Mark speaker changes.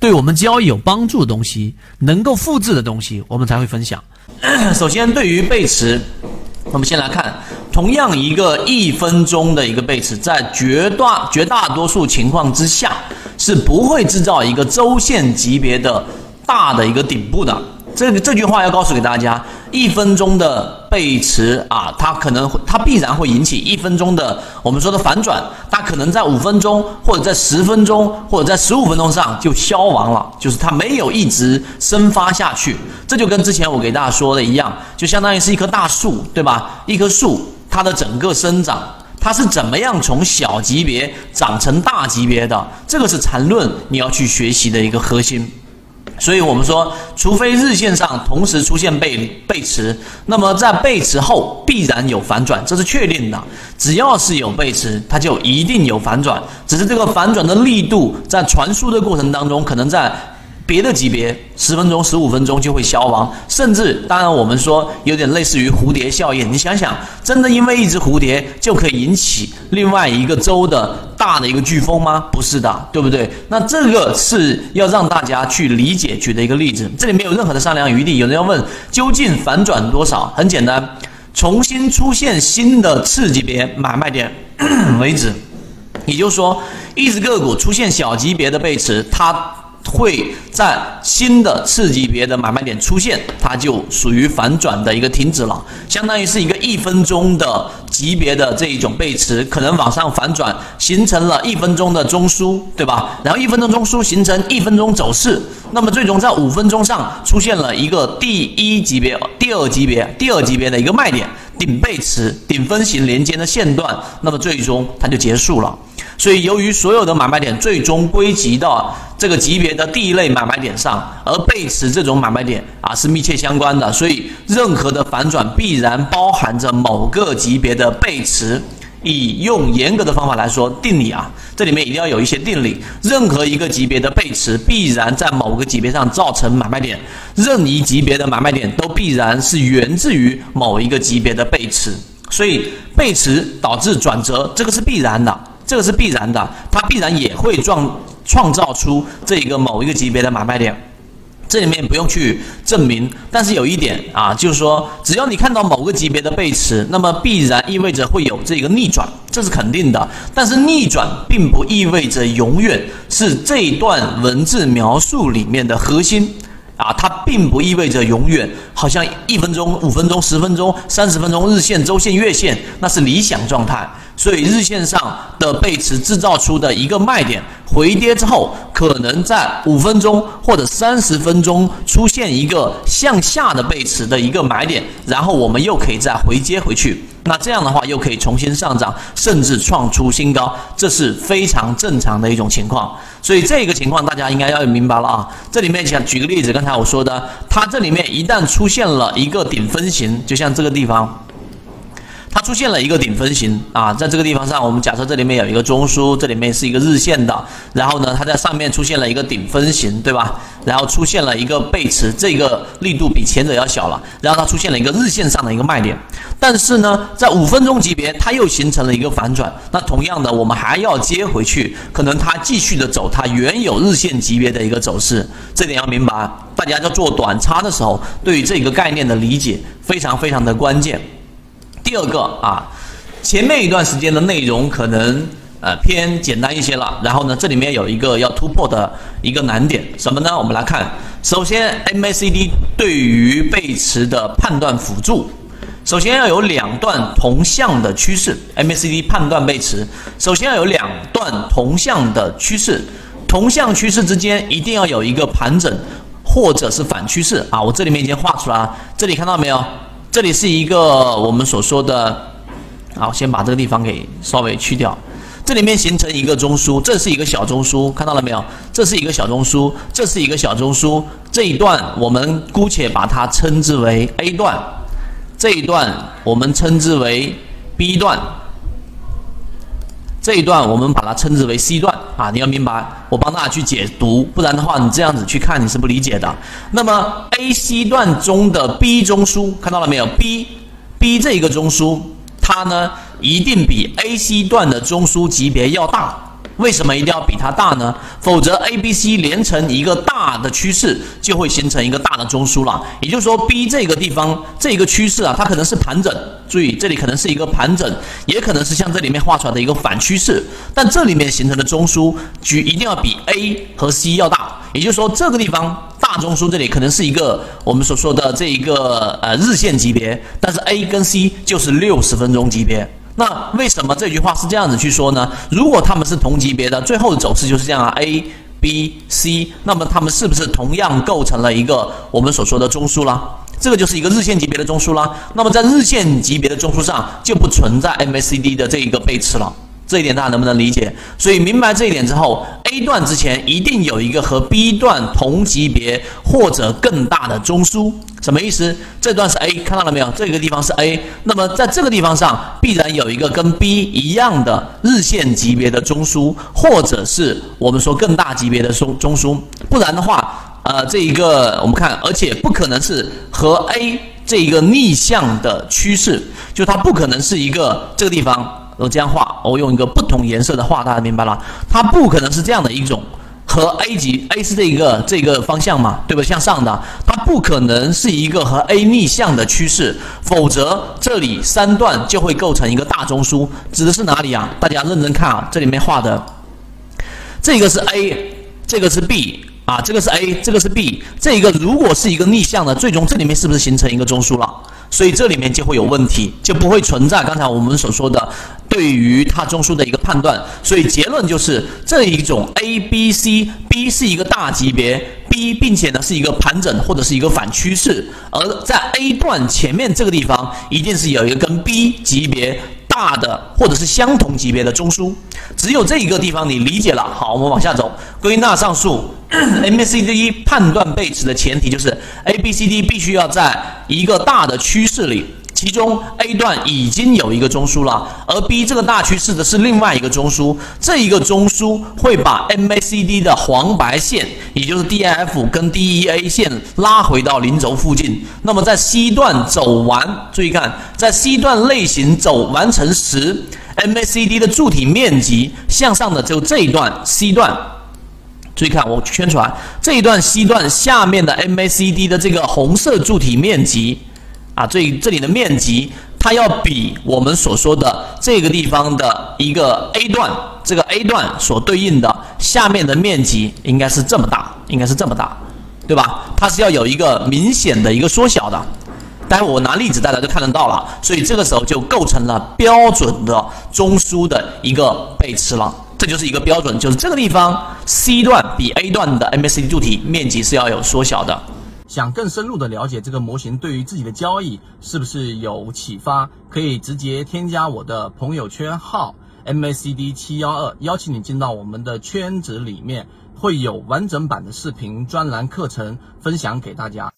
Speaker 1: 对我们交易有帮助的东西，能够复制的东西，我们才会分享。首先，对于背驰，我们先来看，同样一个一分钟的一个背驰，在绝大绝大多数情况之下，是不会制造一个周线级别的大的一个顶部的。这个这句话要告诉给大家，一分钟的背驰啊，它可能它必然会引起一分钟的我们说的反转，它可能在五分钟或者在十分钟或者在十五分钟上就消亡了，就是它没有一直生发下去。这就跟之前我给大家说的一样，就相当于是一棵大树，对吧？一棵树它的整个生长，它是怎么样从小级别长成大级别的？这个是缠论你要去学习的一个核心。所以我们说，除非日线上同时出现背背驰，那么在背驰后必然有反转，这是确定的。只要是有背驰，它就一定有反转，只是这个反转的力度在传输的过程当中，可能在。别的级别十分钟、十五分钟就会消亡，甚至当然我们说有点类似于蝴蝶效应。你想想，真的因为一只蝴蝶就可以引起另外一个州的大的一个飓风吗？不是的，对不对？那这个是要让大家去理解举的一个例子，这里没有任何的商量余地。有人要问，究竟反转多少？很简单，重新出现新的次级别买卖点 为止。也就是说，一只个股出现小级别的背驰，它。会在新的次级别的买卖点出现，它就属于反转的一个停止了，相当于是一个一分钟的级别的这一种背驰，可能往上反转，形成了一分钟的中枢，对吧？然后一分钟中枢形成一分钟走势，那么最终在五分钟上出现了一个第一级别、第二级别、第二级别的一个卖点，顶背驰、顶分型连接的线段，那么最终它就结束了。所以，由于所有的买卖点最终归集到这个级别的第一类买卖点上，而背驰这种买卖点啊是密切相关的，所以任何的反转必然包含着某个级别的背驰。以用严格的方法来说，定理啊，这里面一定要有一些定理。任何一个级别的背驰必然在某个级别上造成买卖点，任意级别的买卖点都必然是源自于某一个级别的背驰。所以，背驰导致转折，这个是必然的。这个是必然的，它必然也会创创造出这一个某一个级别的买卖点，这里面不用去证明，但是有一点啊，就是说，只要你看到某个级别的背驰，那么必然意味着会有这个逆转，这是肯定的。但是逆转并不意味着永远是这段文字描述里面的核心。啊，它并不意味着永远，好像一分钟、五分钟、十分钟、三十分钟，日线、周线、月线，那是理想状态。所以日线上的背驰制造出的一个卖点，回跌之后，可能在五分钟或者三十分钟出现一个向下的背驰的一个买点，然后我们又可以再回接回去。那这样的话，又可以重新上涨，甚至创出新高，这是非常正常的一种情况。所以这个情况大家应该要明白了啊。这里面想举个例子，刚才我说的，它这里面一旦出现了一个顶分型，就像这个地方。它出现了一个顶分型啊，在这个地方上，我们假设这里面有一个中枢，这里面是一个日线的，然后呢，它在上面出现了一个顶分型，对吧？然后出现了一个背驰，这个力度比前者要小了，然后它出现了一个日线上的一个卖点，但是呢，在五分钟级别，它又形成了一个反转，那同样的，我们还要接回去，可能它继续的走它原有日线级别的一个走势，这点要明白，大家在做短差的时候，对于这个概念的理解非常非常的关键。第二个啊，前面一段时间的内容可能呃偏简单一些了。然后呢，这里面有一个要突破的一个难点，什么呢？我们来看，首先 MACD 对于背驰的判断辅助，首先要有两段同向的趋势。MACD 判断背驰，首先要有两段同向的趋势，同向趋势之间一定要有一个盘整或者是反趋势啊。我这里面已经画出来了，这里看到没有？这里是一个我们所说的，好，先把这个地方给稍微去掉。这里面形成一个中枢，这是一个小中枢，看到了没有？这是一个小中枢，这是一个小中枢。这一段我们姑且把它称之为 A 段，这一段我们称之为 B 段，这一段我们把它称之为 C 段啊！你要明白，我帮大家去解读，不然的话你这样子去看你是不理解的。那么 A、C 段中的 B 中枢看到了没有？B、B 这一个中枢。它呢，一定比 A、C 段的中枢级别要大。为什么一定要比它大呢？否则 A、B、C 连成一个大的趋势，就会形成一个大的中枢了。也就是说，B 这个地方这一个趋势啊，它可能是盘整。注意，这里可能是一个盘整，也可能是像这里面画出来的一个反趋势。但这里面形成的中枢，距一定要比 A 和 C 要大。也就是说，这个地方大中枢这里可能是一个我们所说的这一个呃日线级别，但是 A 跟 C 就是六十分钟级别。那为什么这句话是这样子去说呢？如果他们是同级别的，最后的走势就是这样啊，A、B、C，那么他们是不是同样构成了一个我们所说的中枢啦？这个就是一个日线级别的中枢啦。那么在日线级别的中枢上就不存在 MACD 的这一个背驰了。这一点大家能不能理解？所以明白这一点之后，A 段之前一定有一个和 B 段同级别或者更大的中枢，什么意思？这段是 A，看到了没有？这个地方是 A，那么在这个地方上必然有一个跟 B 一样的日线级别的中枢，或者是我们说更大级别的中中枢，不然的话，呃，这一个我们看，而且不可能是和 A 这一个逆向的趋势，就它不可能是一个这个地方。我这样画，我用一个不同颜色的画，大家明白了？它不可能是这样的一种，和 A 级 A 是这一个这个方向嘛，对吧？向上的，它不可能是一个和 A 逆向的趋势，否则这里三段就会构成一个大中枢。指的是哪里啊？大家认真看啊，这里面画的，这个是 A，这个是 B 啊，这个是 A，这个是 B，这一个如果是一个逆向的，最终这里面是不是形成一个中枢了？所以这里面就会有问题，就不会存在刚才我们所说的对于它中枢的一个判断。所以结论就是这一种 A、B、C，B 是一个大级别，B 并且呢是一个盘整或者是一个反趋势，而在 A 段前面这个地方一定是有一个跟 B 级别。大的或者是相同级别的中枢，只有这一个地方你理解了。好，我们往下走，归纳上述 MACD 判断背驰的前提就是 ABCD 必须要在一个大的趋势里。其中 A 段已经有一个中枢了，而 B 这个大趋势的是另外一个中枢，这一个中枢会把 MACD 的黄白线，也就是 DIF 跟 DEA 线拉回到零轴附近。那么在 C 段走完，注意看，在 C 段类型走完成时，MACD 的柱体面积向上的就这一段 C 段，注意看我圈出来这一段 C 段下面的 MACD 的这个红色柱体面积。啊，这这里的面积，它要比我们所说的这个地方的一个 A 段，这个 A 段所对应的下面的面积应该是这么大，应该是这么大，对吧？它是要有一个明显的一个缩小的。待会我拿例子大家就看得到了，所以这个时候就构成了标准的中枢的一个背驰了。这就是一个标准，就是这个地方 C 段比 A 段的 MACD 柱体面积是要有缩小的。
Speaker 2: 想更深入的了解这个模型，对于自己的交易是不是有启发？可以直接添加我的朋友圈号 MACD 七幺二，邀请你进到我们的圈子里面，会有完整版的视频专栏课程分享给大家。